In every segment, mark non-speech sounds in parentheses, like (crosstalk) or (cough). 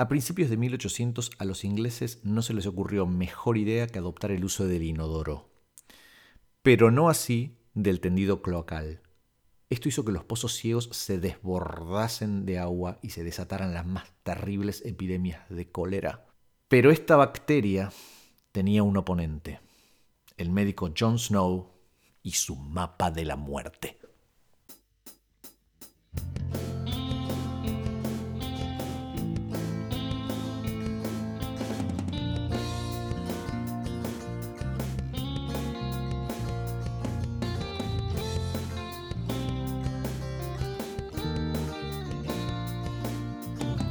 A principios de 1800 a los ingleses no se les ocurrió mejor idea que adoptar el uso del inodoro, pero no así del tendido cloacal. Esto hizo que los pozos ciegos se desbordasen de agua y se desataran las más terribles epidemias de cólera. Pero esta bacteria tenía un oponente, el médico John Snow y su mapa de la muerte.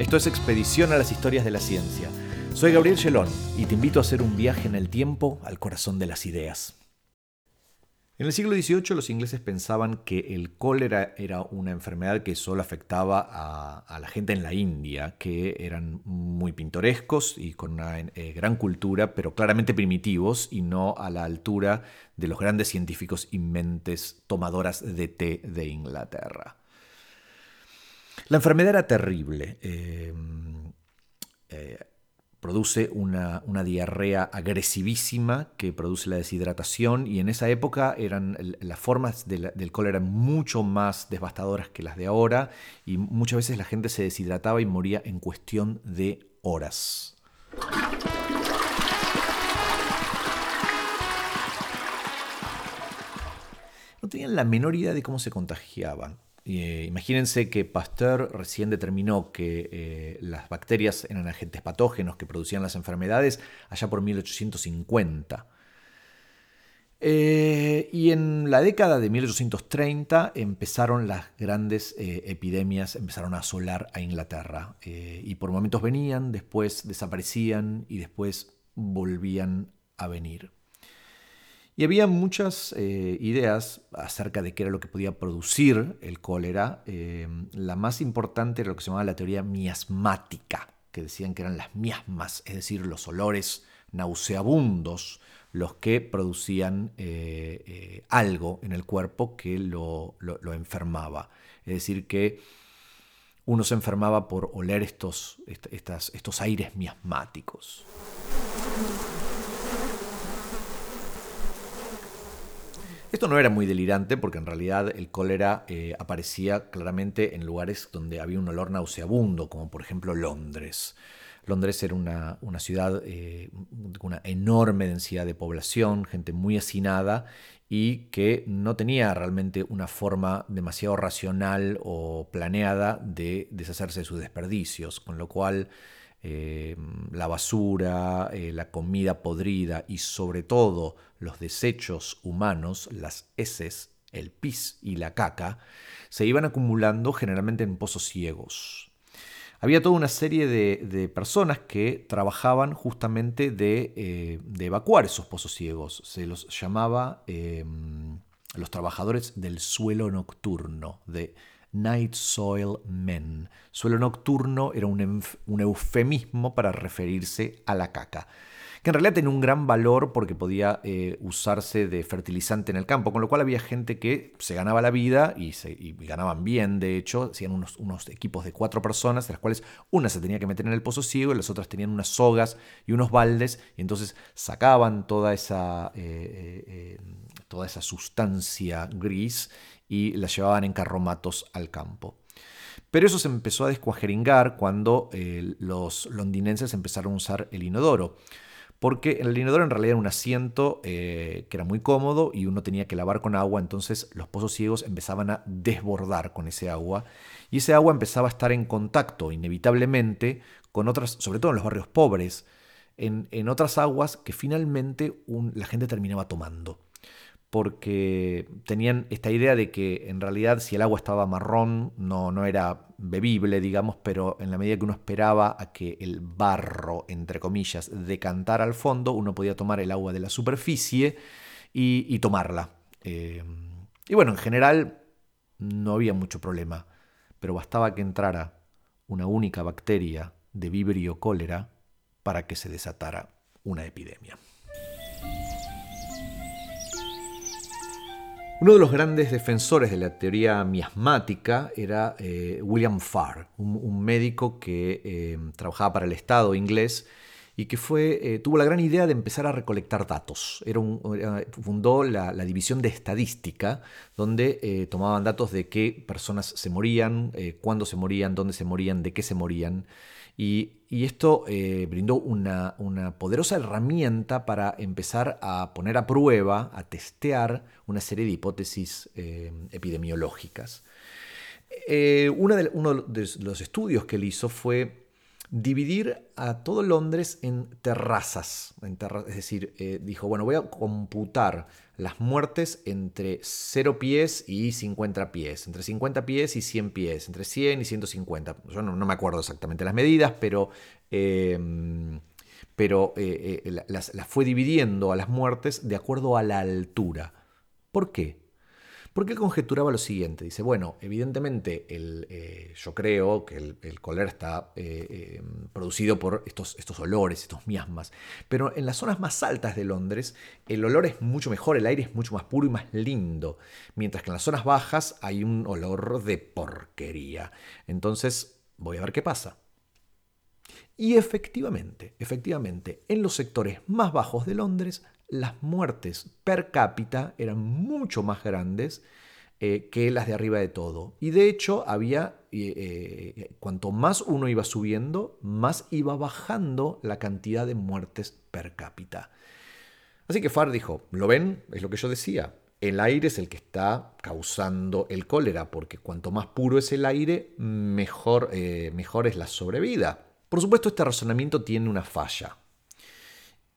Esto es Expedición a las Historias de la Ciencia. Soy Gabriel Gelón y te invito a hacer un viaje en el tiempo al corazón de las ideas. En el siglo XVIII los ingleses pensaban que el cólera era una enfermedad que solo afectaba a, la gente en la India, que eran muy pintorescos y con una eh, gran cultura, pero claramente primitivos y no a la altura de los grandes científicos y mentes tomadoras de té de Inglaterra. La enfermedad era terrible. Eh, eh, produce una, diarrea agresivísima que produce la deshidratación y en esa época eran las formas del cólera mucho más devastadoras que las de ahora y muchas veces la gente se deshidrataba y moría en cuestión de horas. No tenían la menor idea de cómo se contagiaban. Eh, imagínense que Pasteur recién determinó que eh, las bacterias eran agentes patógenos que producían las enfermedades allá por 1850. Eh, y en la década de 1830 empezaron las grandes epidemias, empezaron a asolar a Inglaterra. y por momentos venían, después desaparecían y después volvían a venir. Y había muchas eh, ideas acerca de qué era lo que podía producir el cólera. Em, la más importante era lo que se llamaba la teoría miasmática, que decían que eran las miasmas, es decir, los olores nauseabundos, los que producían eh, eh, algo en el cuerpo que lo, enfermaba. Es decir, que uno se enfermaba por oler estos, estos aires miasmáticos. Esto no era muy delirante porque en realidad el cólera eh, aparecía claramente en lugares donde había un olor nauseabundo, como por ejemplo Londres. Londres era una, ciudad eh, con una enorme densidad de población, gente muy hacinada y que no tenía realmente una forma demasiado racional o planeada de deshacerse de sus desperdicios, con lo cual eh, la basura, eh, la comida podrida y sobre todo los desechos humanos, las heces, el pis y la caca, se iban acumulando generalmente en pozos ciegos. Había toda una serie de, personas que trabajaban justamente de, eh, evacuar esos pozos ciegos. Se los llamaba los trabajadores del suelo nocturno, de Night Soil Men. Suelo nocturno era un, eufemismo para referirse a la caca que en realidad tenía un gran valor porque podía eh, usarse de fertilizante en el campo, con lo cual había gente que se ganaba la vida y, ganaban bien, de hecho, hacían unos, unos, equipos de cuatro personas, de las cuales una se tenía que meter en el pozo ciego y las otras tenían unas sogas y unos baldes, y entonces sacaban toda esa, eh, eh, toda esa sustancia gris y las llevaban en carromatos al campo. Pero eso se empezó a descuajeringar cuando eh, los londinenses empezaron a usar el inodoro. Porque el inodoro en realidad era un asiento eh, que era muy cómodo y uno tenía que lavar con agua, entonces los pozos ciegos empezaban a desbordar con ese agua y ese agua empezaba a estar en contacto inevitablemente con otras, sobre todo en los barrios pobres, en, otras aguas que finalmente la gente terminaba tomando porque tenían esta idea de que en realidad si el agua estaba marrón no, no era bebible, digamos, pero en la medida que uno esperaba a que el barro, entre comillas, decantara al fondo, uno podía tomar el agua de la superficie y, tomarla. Eh, y bueno, en general no había mucho problema, pero bastaba que entrara una única bacteria de vibrio cólera para que se desatara una epidemia. Uno de los grandes defensores de la teoría miasmática era eh, William Farr, un, médico que eh, trabajaba para el Estado inglés y que eh, tuvo la gran idea de empezar a recolectar datos. Fundó la, división de estadística, donde tomaban datos de qué personas se morían, cuándo se morían, dónde se morían, de qué se morían. Y, esto eh, brindó una, poderosa herramienta para empezar a poner a prueba, a testear una serie de hipótesis eh, epidemiológicas. Eh, uno de los estudios que él hizo fue dividir a todo Londres en terrazas. es decir, dijo, bueno, voy a computar las muertes entre 0 pies y 50 pies, entre 50 pies y 100 pies, entre 100 y 150. Yo no, me acuerdo exactamente las medidas, pero, em, eh, eh, las fue dividiendo a las muertes de acuerdo a la altura. ¿Por qué? Porque él conjeturaba lo siguiente, dice, bueno, evidentemente eh, yo creo que el, el está eh, eh, producido por estos, estos olores, estos miasmas, pero en las zonas más altas de Londres el olor es mucho mejor, el aire es mucho más puro y más lindo, mientras que en las zonas bajas hay un olor de porquería. Entonces, voy a ver qué pasa. Y efectivamente, efectivamente, en los sectores más bajos de Londres las muertes per cápita eran mucho más grandes eh, que las de arriba de todo. Y de hecho, había, eh, eh, cuanto más uno iba subiendo, más iba bajando la cantidad de muertes per cápita. Así que Farr dijo, ¿lo ven? Es lo que yo decía. El aire es el que está causando el cólera, porque cuanto más puro es el aire, mejor, mejor es la sobrevida. Por supuesto, este razonamiento tiene una falla.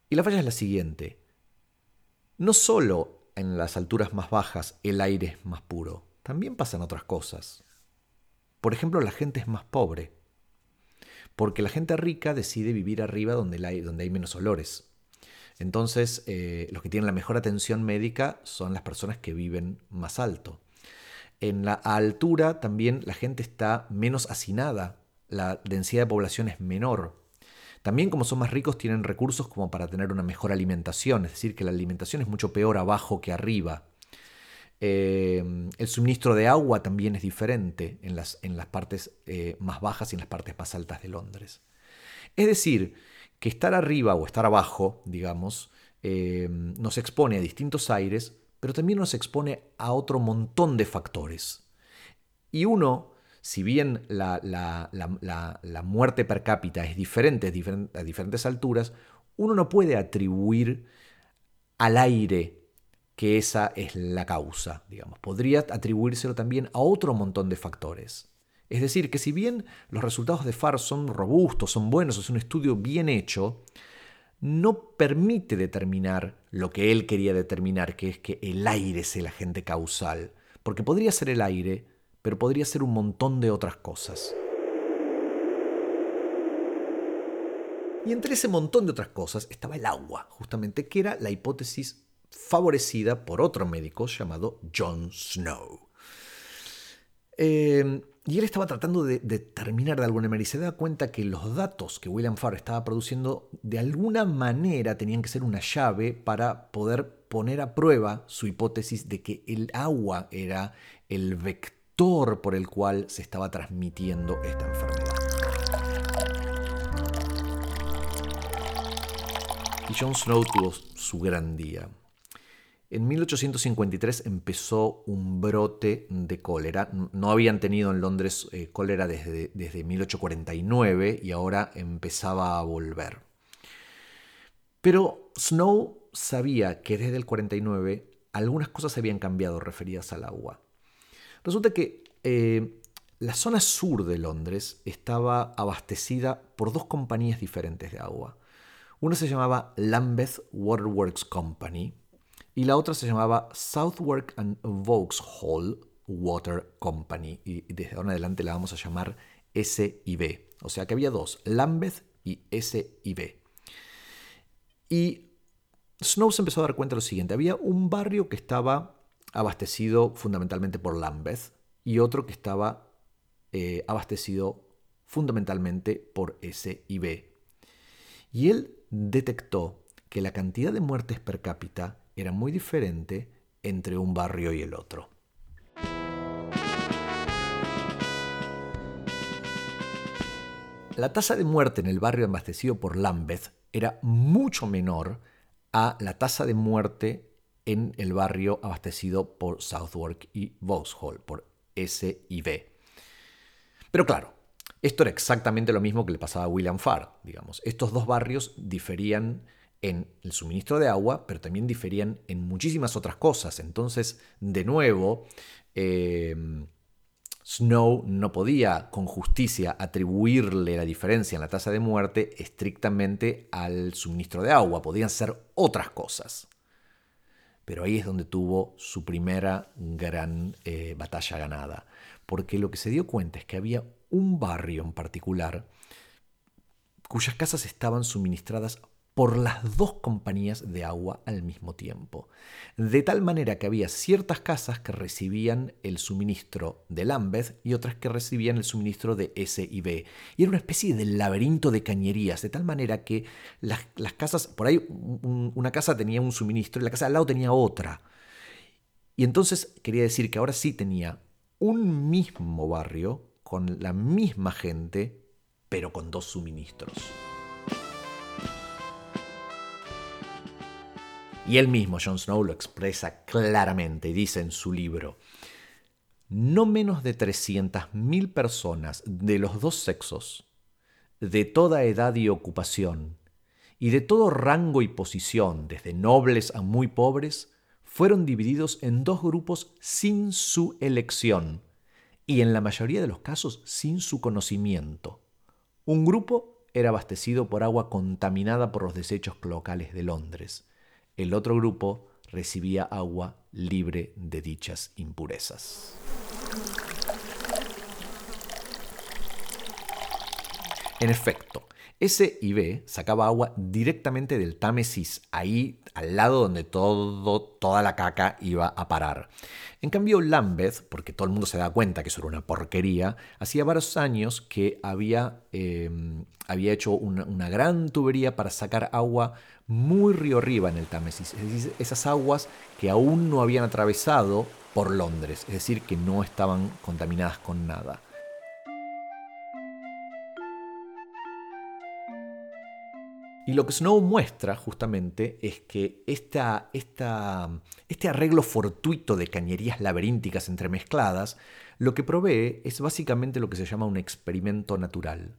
Y la falla es la siguiente. No solo en las alturas más bajas el aire es más puro, también pasan otras cosas. Por ejemplo, la gente es más pobre, porque la gente rica decide vivir arriba donde donde hay menos olores. Entonces, eh, los que tienen la mejor atención médica son las personas que viven más alto. En la altura también la gente está menos hacinada, la densidad de población es menor, también como son más ricos tienen recursos como para tener una mejor alimentación, es decir, que la alimentación es mucho peor abajo que arriba. Eh, el suministro de agua también es diferente en las, en las partes eh, más bajas y en las partes más altas de Londres. Es decir, que estar arriba o estar abajo, digamos, eh, nos expone a distintos aires, pero también nos expone a otro montón de factores. Y uno si bien la, muerte per cápita es diferente a diferentes alturas, uno no puede atribuir al aire que esa es la causa, digamos. Podría atribuírselo también a otro montón de factores. Es decir, que si bien los resultados de FAR son robustos, son buenos, es un estudio bien hecho, no permite determinar lo que él quería determinar, que es que el aire es el agente causal. Porque podría ser el aire, pero podría ser un montón de otras cosas. Y entre ese montón de otras cosas estaba el agua, justamente, que era la hipótesis favorecida por otro médico llamado John Snow. Eh, y él estaba tratando de determinar de alguna manera y se da cuenta que los datos que William Farr estaba produciendo de alguna manera tenían que ser una llave para poder poner a prueba su hipótesis de que el agua era el vector por el cual se estaba transmitiendo esta enfermedad. Y Jon Snow tuvo su gran día. En 1853 empezó un brote de cólera. No habían tenido en Londres eh, cólera desde, desde 1849 y ahora empezaba a volver. Pero Snow sabía que desde el 49 algunas cosas habían cambiado referidas al agua. Resulta que eh, la zona sur de Londres estaba abastecida por dos compañías diferentes de agua. Una se llamaba Lambeth Waterworks Company y la otra se llamaba Southwark and Vauxhall Water Company. Y desde ahora en adelante la vamos a llamar S y B. O sea que había dos, Lambeth y S y B. Y Snow se empezó a dar cuenta de lo siguiente. Había un barrio que estaba abastecido fundamentalmente por Lambeth y otro que estaba eh, abastecido fundamentalmente por S y B. Y él detectó que la cantidad de muertes per cápita era muy diferente entre un barrio y el otro. La tasa de muerte en el barrio abastecido por Lambeth era mucho menor a la tasa de muerte en el barrio abastecido por Southwark y Vauxhall, por S y B. Pero claro, esto era exactamente lo mismo que le pasaba a William Farr, digamos. Estos dos barrios diferían en el suministro de agua, pero también diferían en muchísimas otras cosas. Entonces, de nuevo, eh, Snow no podía con justicia atribuirle la diferencia en la tasa de muerte estrictamente al suministro de agua, podían ser otras cosas. Pero ahí es donde tuvo su primera gran eh, batalla ganada, porque lo que se dio cuenta es que había un barrio en particular cuyas casas estaban suministradas por las dos compañías de agua al mismo tiempo. De tal manera que había ciertas casas que recibían el suministro de Lambeth y otras que recibían el suministro de S y B. Y era una especie de laberinto de cañerías, de tal manera que las, casas, por ahí una casa tenía un suministro y la casa al lado tenía otra. Y entonces quería decir que ahora sí tenía un mismo barrio con la misma gente, pero con dos suministros. Y él mismo, Jon Snow, lo expresa claramente y dice en su libro, no menos de 300.000 personas de los dos sexos, de toda edad y ocupación, y de todo rango y posición, desde nobles a muy pobres, fueron divididos en dos grupos sin su elección, y en la mayoría de los casos sin su conocimiento. Un grupo era abastecido por agua contaminada por los desechos locales de Londres, el otro grupo recibía agua libre de dichas impurezas. En efecto, S y B sacaba agua directamente del Támesis, ahí al lado donde todo, toda la caca iba a parar. En cambio, Lambeth, porque todo el mundo se da cuenta que eso era una porquería, hacía varios años que había, em, hecho una, una, gran tubería para sacar agua muy río arriba en el Támesis, es decir, esas aguas que aún no habían atravesado por Londres, es decir, que no estaban contaminadas con nada. Y lo que Snow muestra justamente es que esta, este arreglo fortuito de cañerías laberínticas entremezcladas lo que provee es básicamente lo que se llama un experimento natural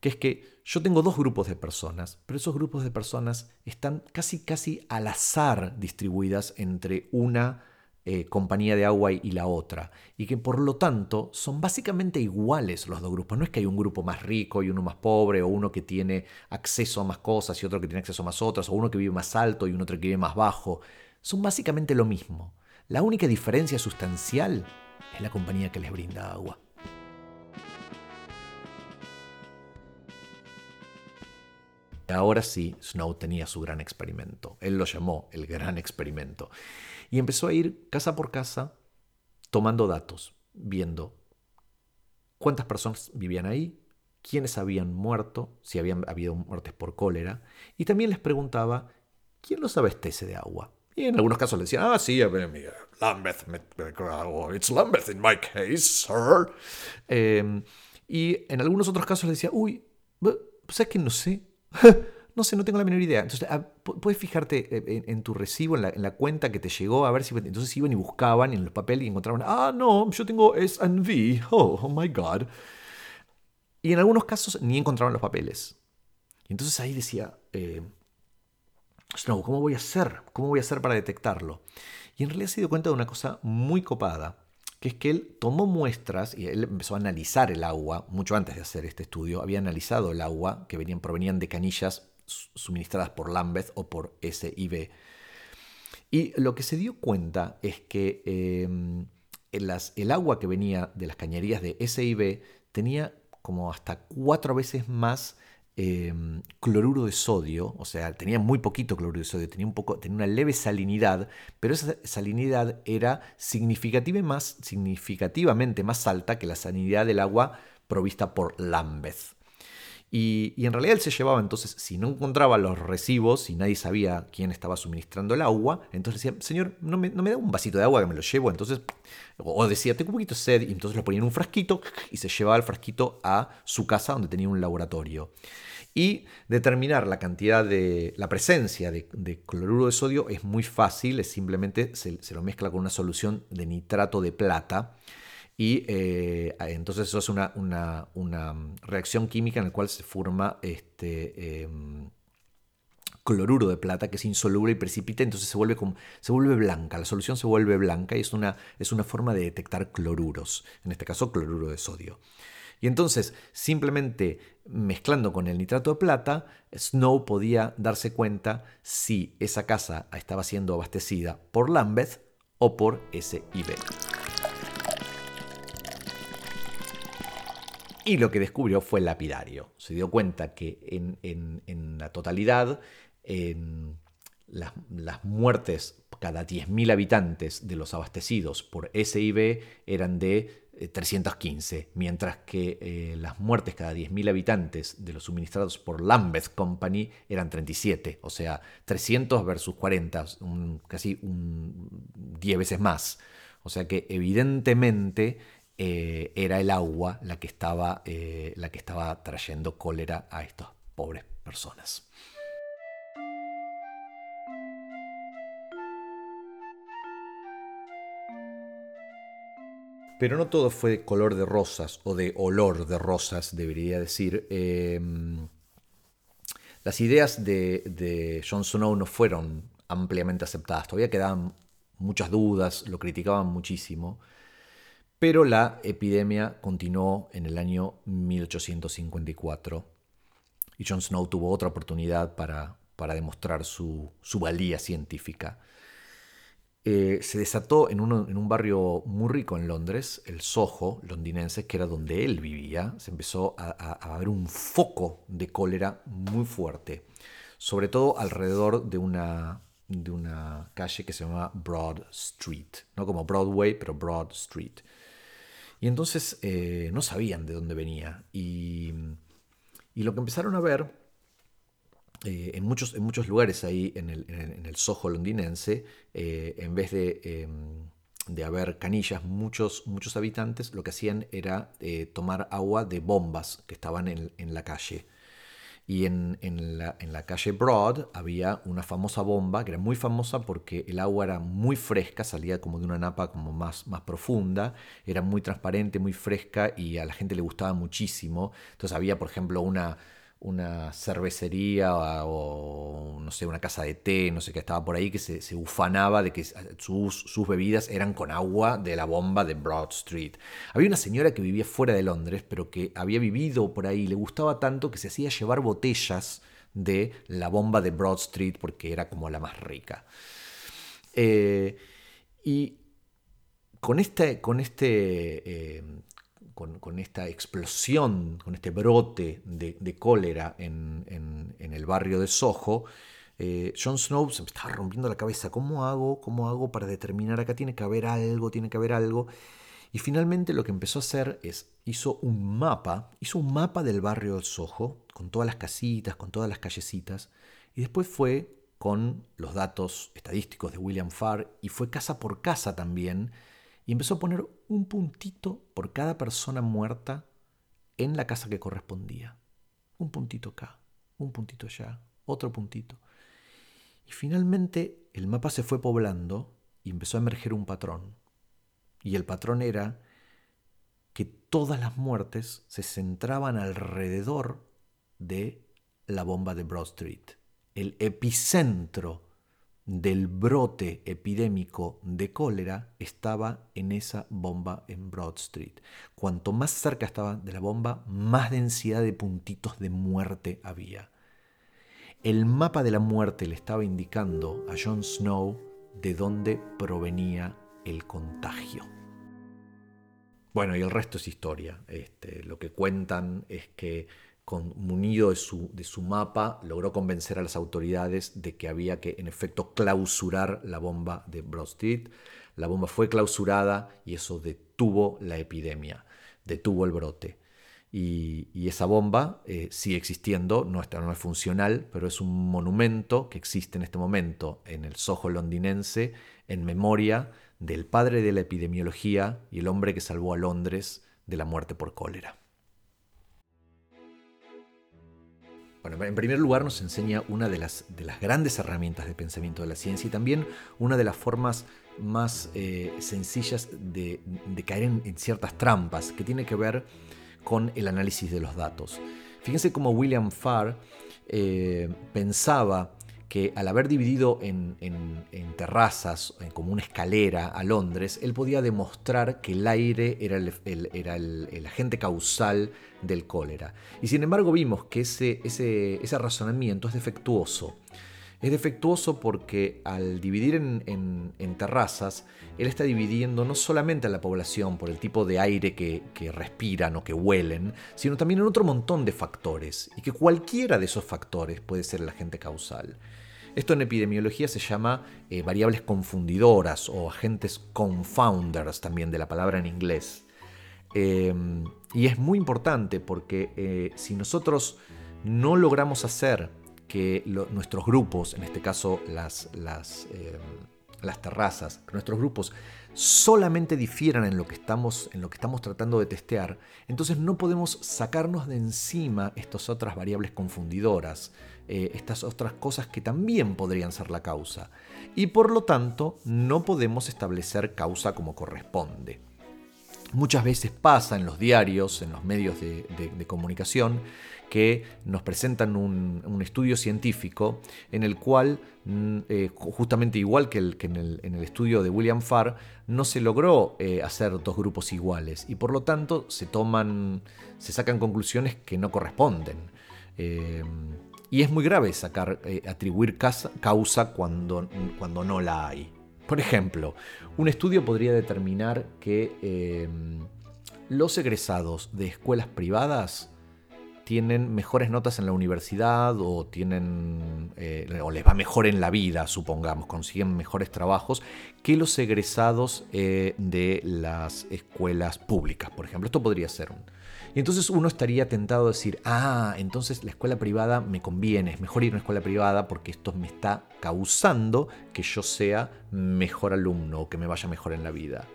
que es que yo tengo dos grupos de personas, pero esos grupos de personas están casi casi al azar distribuidas entre una eh, compañía de agua y la otra, y que por lo tanto son básicamente iguales los dos grupos. No es que hay un grupo más rico y uno más pobre, o uno que tiene acceso a más cosas y otro que tiene acceso a más otras, o uno que vive más alto y otro que vive más bajo. Son básicamente lo mismo. La única diferencia sustancial es la compañía que les brinda agua. Ahora sí, Snow tenía su gran experimento. Él lo llamó el gran experimento. Y empezó a ir casa por casa tomando datos, viendo cuántas personas vivían ahí, quiénes habían muerto, si habían habido muertes por cólera, y también les preguntaba, ¿quién los abastece de agua? Y en algunos casos le decían, ah, sí, Lambeth, it's Lambeth in my case, sir. Em, y en algunos otros casos le decía, uy, ¿sabes que no sé? (laughs) no sé, no tengo la menor idea. Entonces, ah, puedes fijarte eh, en, tu recibo, en la, cuenta que te llegó, a ver si. Entonces iban y buscaban en los papeles y encontraban, ah, no, yo tengo S&V, oh, oh my God. Y en algunos casos ni encontraban los papeles. Y entonces ahí decía, eh, Snow, ¿cómo voy a hacer? ¿Cómo voy a hacer para detectarlo? Y en realidad se dio cuenta de una cosa muy copada que es que él tomó muestras y él empezó a analizar el agua, mucho antes de hacer este estudio, había analizado el agua que venían, provenían de canillas suministradas por Lambeth o por SIB. Y lo que se dio cuenta es que em, el agua que venía de las cañerías de SIB tenía como hasta cuatro veces más Em, cloruro de sodio, o sea, tenía muy poquito cloruro de sodio, tenía, un poco, tenía una leve salinidad, pero esa salinidad era significativamente más alta que la salinidad del agua provista por Lambeth. Y, en realidad él se llevaba, entonces, si no encontraba los recibos y nadie sabía quién estaba suministrando el agua, entonces decía, señor, ¿no me, no me da un vasito de agua que me lo llevo? Entonces, o decía, tengo un poquito de sed, y entonces lo ponía en un frasquito y se llevaba el frasquito a su casa donde tenía un laboratorio. Y determinar la cantidad de, la presencia de, cloruro de sodio es muy fácil, es simplemente se, se lo mezcla con una solución de nitrato de plata y eh, entonces eso es una, reacción química en la cual se forma este, em, cloruro de plata que es insoluble y precipita, entonces se vuelve, como, se vuelve blanca, la solución se vuelve blanca y es una, es una forma de detectar cloruros, en este caso cloruro de sodio. Y entonces, simplemente mezclando con el nitrato de plata, Snow podía darse cuenta si esa casa estaba siendo abastecida por Lambeth o por SIB. Y lo que descubrió fue lapidario. Se dio cuenta que en, la totalidad, las, las, muertes cada 10.000 habitantes de los abastecidos por SIB eran de 315, eh, mientras que eh, las muertes cada 10.000 habitantes de los suministrados por Lambeth Company eran 37, o sea, 300 versus 40, casi un 10 veces más. O sea que evidentemente eh, era el agua la que, estaba, eh, la que estaba trayendo cólera a estas pobres personas. Pero no todo fue de color de rosas o de olor de rosas, debería decir. Em, las ideas de, de Jon Snow no fueron ampliamente aceptadas. Todavía quedaban muchas dudas, lo criticaban muchísimo. Pero la epidemia continuó en el año 1854 y Jon Snow tuvo otra oportunidad para, para demostrar su, valía científica. Eh, se desató en, en, un barrio muy rico en Londres, el Soho londinense, que era donde él vivía. Se empezó a, a, ver un foco de cólera muy fuerte, sobre todo alrededor de una, de una calle que se llama Broad Street, no como Broadway, pero Broad Street. Y entonces eh, no sabían de dónde venía. Y, lo que empezaron a ver eh, en, muchos, en muchos lugares ahí en el, en el Soho londinense, eh, en vez de, em, de, haber canillas, muchos, muchos habitantes lo que hacían era tomar agua de bombas que estaban en, en la calle. Y en, la, calle Broad había una famosa bomba, que era muy famosa porque el agua era muy fresca, salía como de una napa como más, más profunda, era muy transparente, muy fresca y a la gente le gustaba muchísimo. Entonces había, por ejemplo, una, una cervecería o, no sé, una casa de té, no sé qué estaba por ahí, que se, ufanaba de que sus, sus, bebidas eran con agua de la bomba de Broad Street. Había una señora que vivía fuera de Londres, pero que había vivido por ahí, le gustaba tanto que se hacía llevar botellas de la bomba de Broad Street porque era como la más rica. Eh, y con este, con este eh, con, esta explosión, con este brote de, cólera en, el barrio de Soho, eh, Jon Snow se estaba rompiendo la cabeza. ¿Cómo hago? ¿Cómo hago para determinar acá? Tiene que haber algo, tiene que haber algo. Y finalmente lo que empezó a hacer es, hizo un mapa, hizo un mapa del barrio de Soho, con todas las casitas, con todas las callecitas, y después fue con los datos estadísticos de William Farr, y fue casa por casa también, y empezó a poner un puntito por cada persona muerta en la casa que correspondía. Un puntito acá, un puntito allá, otro puntito. Y finalmente el mapa se fue poblando y empezó a emerger un patrón. Y el patrón era que todas las muertes se centraban alrededor de la bomba de Broad Street. El epicentro del brote epidémico de cólera estaba en esa bomba en Broad Street. Cuanto más cerca estaba de la bomba, más densidad de puntitos de muerte había. El mapa de la muerte le estaba indicando a Jon Snow de dónde provenía el contagio. Bueno, y el resto es historia. Este, lo que cuentan es que munido de su, de su mapa, logró convencer a las autoridades de que había que, en efecto, clausurar la bomba de Broad Street. La bomba fue clausurada y eso detuvo la epidemia, detuvo el brote. Y, esa bomba eh, sigue existiendo, no, está, no es funcional, pero es un monumento que existe en este momento en el Soho londinense en memoria del padre de la epidemiología y el hombre que salvó a Londres de la muerte por cólera. Bueno, en primer lugar nos enseña una de las, de las grandes herramientas de pensamiento de la ciencia y también una de las formas más eh, sencillas de, caer en, ciertas trampas, que tiene que ver con el análisis de los datos. Fíjense cómo William Farr eh, pensaba que al haber dividido en, terrazas, como una escalera a Londres, él podía demostrar que el aire era el, agente causal del cólera. Y sin embargo vimos que ese, ese razonamiento es defectuoso. Es defectuoso porque al dividir en, terrazas, él está dividiendo no solamente a la población por el tipo de aire que, respiran o que huelen, sino también en otro montón de factores, y que cualquiera de esos factores puede ser el agente causal. Esto en epidemiología se llama eh, variables confundidoras o agentes confounders también de la palabra en inglés. Em, y es muy importante porque eh, si nosotros no logramos hacer que nuestros grupos, en este caso las, las, las terrazas, nuestros grupos solamente difieran en lo, que estamos, en lo que estamos tratando de testear, entonces no podemos sacarnos de encima estas otras variables confundidoras, eh, estas otras cosas que también podrían ser la causa. Y por lo tanto, no podemos establecer causa como corresponde. Muchas veces pasa en los diarios, en los medios de, comunicación, que nos presentan un, estudio científico en el cual, mm, eh, justamente igual que, en, el, estudio de William Farr, no se logró eh, hacer dos grupos iguales y por lo tanto se toman, se sacan conclusiones que no corresponden. Eh, y es muy grave sacar, atribuir causa cuando, cuando no la hay. Por ejemplo, un estudio podría determinar que em, los egresados de escuelas privadas tienen mejores notas en la universidad o tienen eh, o les va mejor en la vida, supongamos, consiguen mejores trabajos que los egresados eh, de las escuelas públicas, por ejemplo. Esto podría ser un, y entonces uno estaría tentado a decir, ah, entonces la escuela privada me conviene, es mejor ir a una escuela privada porque esto me está causando que yo sea mejor alumno o que me vaya mejor en la vida.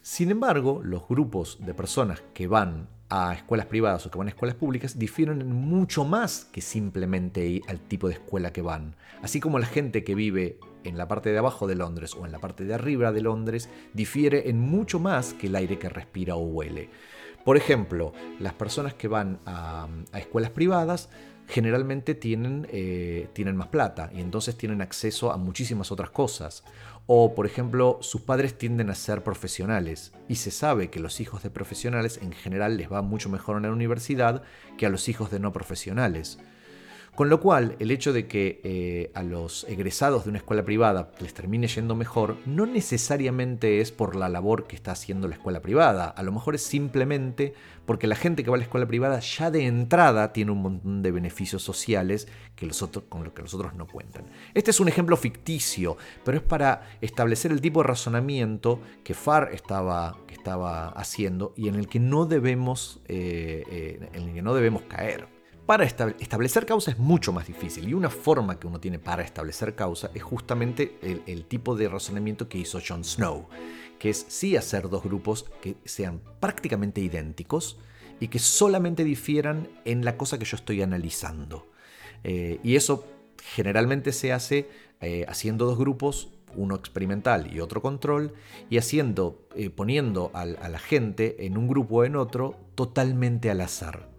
Sin embargo, los grupos de personas que van a escuelas privadas o que van a escuelas públicas difieren mucho más que simplemente al tipo de escuela que van. Así como la gente que vive en la parte de abajo de Londres o en la parte de arriba de Londres difiere en mucho más que el aire que respira o huele. Por ejemplo, las personas que van a, escuelas privadas generalmente tienen, eh, tienen más plata y entonces tienen acceso a muchísimas otras cosas. O, por ejemplo, sus padres tienden a ser profesionales y se sabe que los hijos de profesionales en general les va mucho mejor en la universidad que a los hijos de no profesionales. Con lo cual, el hecho de que eh, a los egresados de una escuela privada les termine yendo mejor, no necesariamente es por la labor que está haciendo la escuela privada. A lo mejor es simplemente porque la gente que va a la escuela privada ya de entrada tiene un montón de beneficios sociales que los otros, con los que los otros no cuentan. Este es un ejemplo ficticio, pero es para establecer el tipo de razonamiento que Farr estaba haciendo y en el que no debemos, eh, eh, en el que no debemos caer. Para establecer causa es mucho más difícil y una forma que uno tiene para establecer causa es justamente el, tipo de razonamiento que hizo Jon Snow, que es sí hacer dos grupos que sean prácticamente idénticos y que solamente difieran en la cosa que yo estoy analizando. Eh, y eso generalmente se hace eh, haciendo dos grupos uno experimental y otro control, y haciendo, eh, poniendo a, la gente en un grupo o en otro totalmente al azar.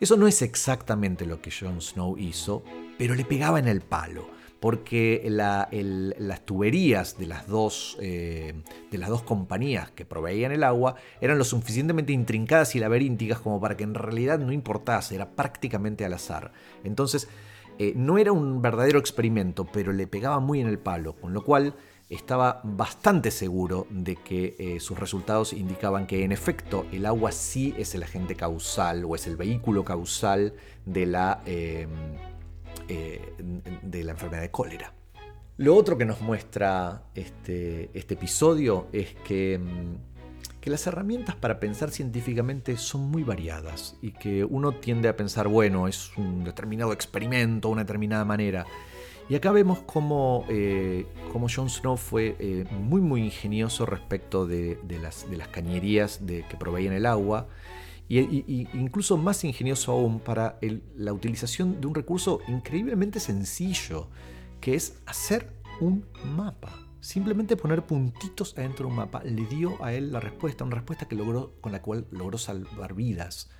Eso no es exactamente lo que Jon Snow hizo, pero le pegaba en el palo, porque las tuberías de las, dos, eh, de las dos compañías que proveían el agua eran lo suficientemente intrincadas y laberínticas como para que en realidad no importase, era prácticamente al azar. Entonces, eh, no era un verdadero experimento, pero le pegaba muy en el palo, con lo cual estaba bastante seguro de que eh, sus resultados indicaban que en efecto el agua sí es el agente causal o es el vehículo causal de la, em, eh, de la enfermedad de cólera. Lo otro que nos muestra este, este episodio es que, em, que las herramientas para pensar científicamente son muy variadas y que uno tiende a pensar, bueno, es un determinado experimento, una determinada manera. Y acá vemos cómo, eh, Jon Snow fue eh, muy muy ingenioso respecto de, las, de las, cañerías de, que proveían el agua. Y, incluso más ingenioso aún para la utilización de un recurso increíblemente sencillo, que es hacer un mapa. Simplemente poner puntitos adentro de un mapa le dio a él la respuesta, una respuesta que logró, con la cual logró salvar vidas.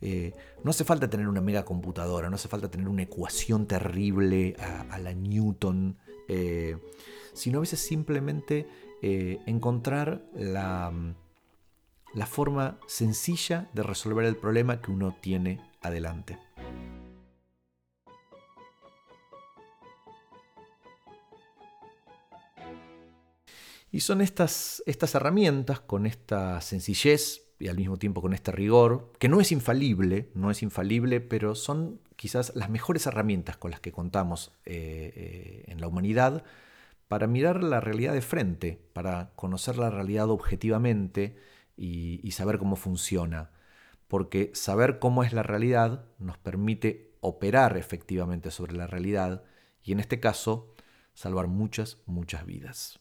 Eh, no hace falta tener una mega computadora, no hace falta tener una ecuación terrible a, la Newton, eh, sino a veces simplemente eh, encontrar la, la forma sencilla de resolver el problema que uno tiene adelante. Y son estas, estas herramientas con esta sencillez y al mismo tiempo con este rigor, que no es infalible, no es infalible, pero son quizás las mejores herramientas con las que contamos eh, eh, en la humanidad para mirar la realidad de frente, para conocer la realidad objetivamente y, y saber cómo funciona. Porque saber cómo es la realidad nos permite operar efectivamente sobre la realidad y en este caso salvar muchas, muchas vidas.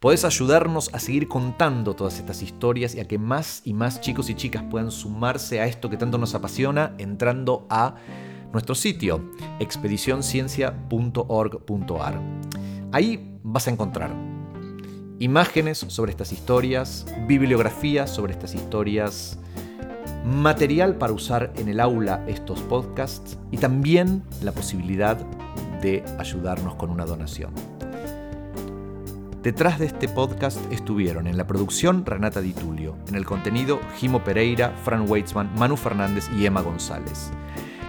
Podés ayudarnos a seguir contando todas estas historias y a que más y más chicos y chicas puedan sumarse a esto que tanto nos apasiona entrando a nuestro sitio expedicionciencia.org.ar. Ahí vas a encontrar imágenes sobre estas historias, bibliografía sobre estas historias, material para usar en el aula estos podcasts y también la posibilidad de ayudarnos con una donación. Detrás de este podcast estuvieron en la producción Renata Di Tulio, en el contenido Jimo Pereira, Fran Weitzman, Manu Fernández y Emma González.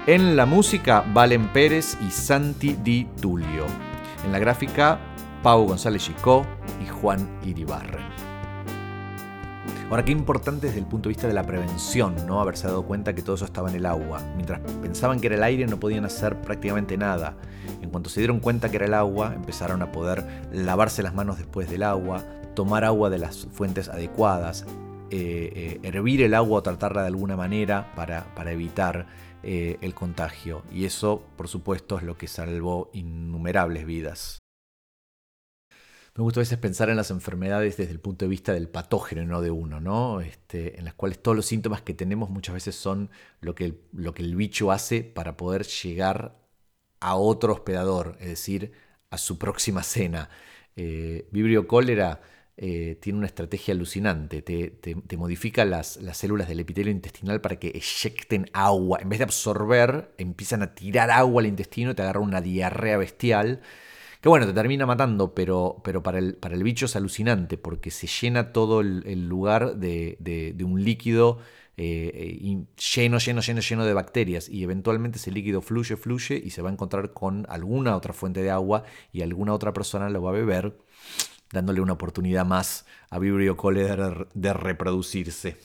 En la música Valen Pérez y Santi Di Tulio. En la gráfica Pau González Chicó y Juan Iribarren. Ahora, qué importante desde el punto de vista de la prevención, ¿no? Haberse dado cuenta que todo eso estaba en el agua. Mientras pensaban que era el aire, no podían hacer prácticamente nada. En cuanto se dieron cuenta que era el agua, empezaron a poder lavarse las manos después del agua, tomar agua de las fuentes adecuadas, eh, eh, hervir el agua o tratarla de alguna manera para, evitar eh, el contagio. Y eso, por supuesto, es lo que salvó innumerables vidas. Me gusta a veces pensar en las enfermedades desde el punto de vista del patógeno, no de uno, ¿no? Este, en las cuales todos los síntomas que tenemos muchas veces son lo que, el, lo que el bicho hace para poder llegar a otro hospedador, es decir, a su próxima cena. Eh, Vibrio cólera eh, tiene una estrategia alucinante, te, modifica las, las, células del epitelio intestinal para que eyecten agua. En vez de absorber, empiezan a tirar agua al intestino y te agarra una diarrea bestial. Que bueno, te termina matando, pero, pero para, el, para el bicho es alucinante porque se llena todo el, lugar de, de un líquido eh, lleno, lleno, lleno, lleno de bacterias y eventualmente ese líquido fluye, fluye y se va a encontrar con alguna otra fuente de agua y alguna otra persona lo va a beber, dándole una oportunidad más a Vibrio cólera de reproducirse.